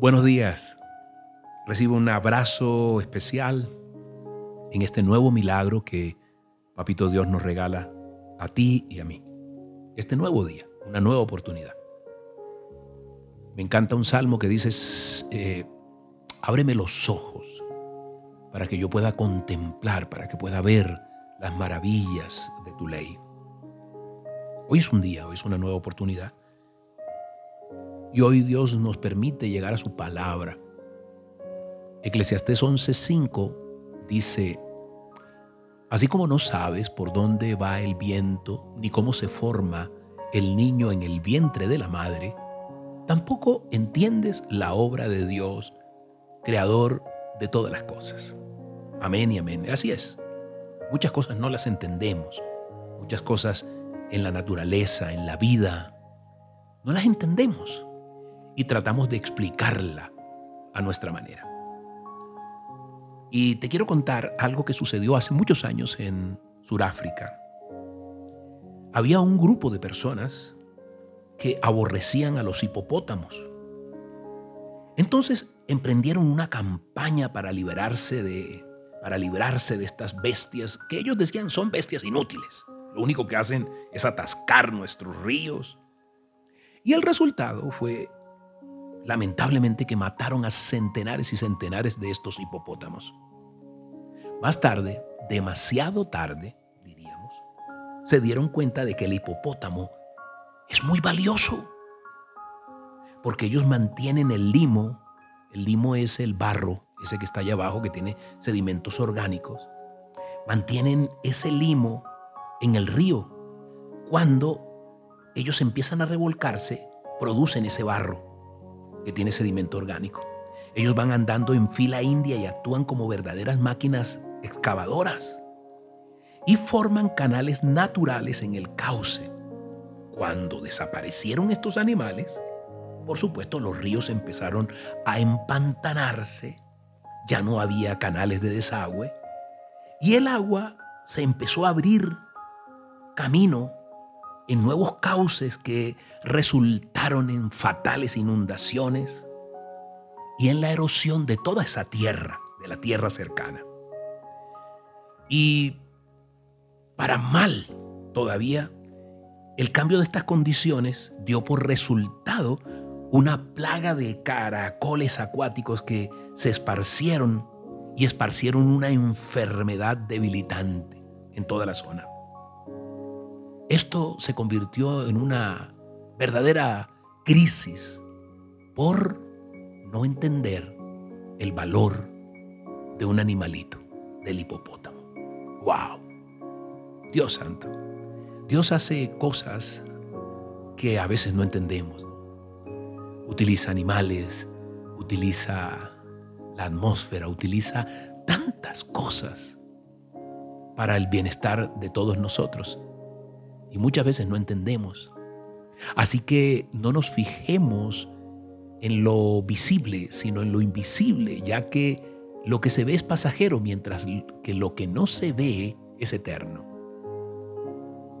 Buenos días. Recibo un abrazo especial en este nuevo milagro que Papito Dios nos regala a ti y a mí. Este nuevo día, una nueva oportunidad. Me encanta un salmo que dice, eh, ábreme los ojos para que yo pueda contemplar, para que pueda ver las maravillas de tu ley. Hoy es un día, hoy es una nueva oportunidad y hoy Dios nos permite llegar a su palabra. Eclesiastés 11:5 dice, así como no sabes por dónde va el viento ni cómo se forma el niño en el vientre de la madre, tampoco entiendes la obra de Dios, creador de todas las cosas. Amén y amén. Así es. Muchas cosas no las entendemos. Muchas cosas en la naturaleza, en la vida, no las entendemos y tratamos de explicarla a nuestra manera. Y te quiero contar algo que sucedió hace muchos años en Sudáfrica. Había un grupo de personas que aborrecían a los hipopótamos. Entonces emprendieron una campaña para liberarse de para librarse de estas bestias que ellos decían son bestias inútiles. Lo único que hacen es atascar nuestros ríos. Y el resultado fue lamentablemente que mataron a centenares y centenares de estos hipopótamos. Más tarde, demasiado tarde, diríamos, se dieron cuenta de que el hipopótamo es muy valioso, porque ellos mantienen el limo, el limo es el barro, ese que está allá abajo que tiene sedimentos orgánicos, mantienen ese limo en el río. Cuando ellos empiezan a revolcarse, producen ese barro que tiene sedimento orgánico. Ellos van andando en fila india y actúan como verdaderas máquinas excavadoras y forman canales naturales en el cauce. Cuando desaparecieron estos animales, por supuesto los ríos empezaron a empantanarse, ya no había canales de desagüe y el agua se empezó a abrir camino en nuevos cauces que resultaron en fatales inundaciones y en la erosión de toda esa tierra, de la tierra cercana. Y para mal todavía, el cambio de estas condiciones dio por resultado una plaga de caracoles acuáticos que se esparcieron y esparcieron una enfermedad debilitante en toda la zona. Esto se convirtió en una verdadera crisis por no entender el valor de un animalito, del hipopótamo. ¡Wow! Dios santo. Dios hace cosas que a veces no entendemos. Utiliza animales, utiliza la atmósfera, utiliza tantas cosas para el bienestar de todos nosotros y muchas veces no entendemos. Así que no nos fijemos en lo visible, sino en lo invisible, ya que lo que se ve es pasajero, mientras que lo que no se ve es eterno.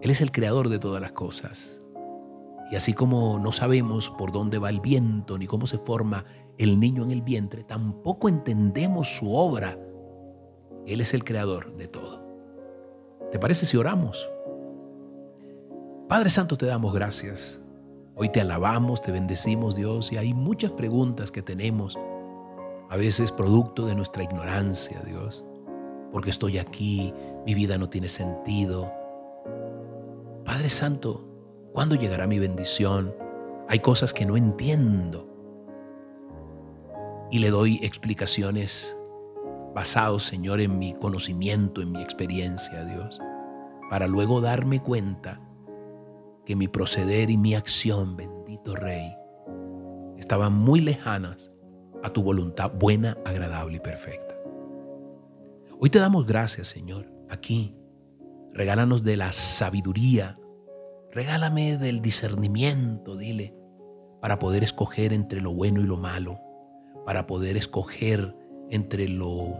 Él es el creador de todas las cosas. Y así como no sabemos por dónde va el viento ni cómo se forma el niño en el vientre, tampoco entendemos su obra. Él es el creador de todo. ¿Te parece si oramos? Padre Santo, te damos gracias. Hoy te alabamos, te bendecimos, Dios, y hay muchas preguntas que tenemos, a veces producto de nuestra ignorancia, Dios. Porque estoy aquí, mi vida no tiene sentido. Padre Santo, ¿cuándo llegará mi bendición? Hay cosas que no entiendo. Y le doy explicaciones basados, Señor, en mi conocimiento, en mi experiencia, Dios, para luego darme cuenta que mi proceder y mi acción, bendito Rey, estaban muy lejanas a tu voluntad buena, agradable y perfecta. Hoy te damos gracias, Señor, aquí. Regálanos de la sabiduría, regálame del discernimiento, dile, para poder escoger entre lo bueno y lo malo, para poder escoger entre lo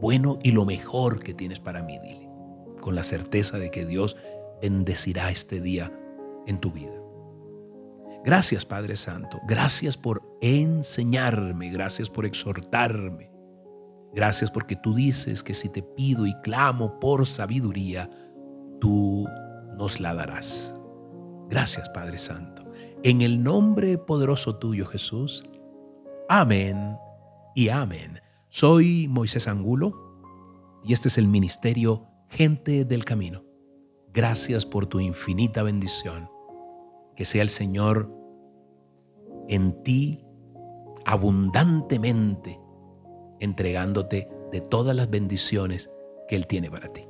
bueno y lo mejor que tienes para mí, dile, con la certeza de que Dios bendecirá este día en tu vida. Gracias Padre Santo, gracias por enseñarme, gracias por exhortarme, gracias porque tú dices que si te pido y clamo por sabiduría, tú nos la darás. Gracias Padre Santo. En el nombre poderoso tuyo Jesús. Amén y amén. Soy Moisés Angulo y este es el ministerio Gente del Camino. Gracias por tu infinita bendición. Que sea el Señor en ti abundantemente, entregándote de todas las bendiciones que Él tiene para ti.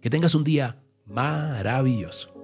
Que tengas un día maravilloso.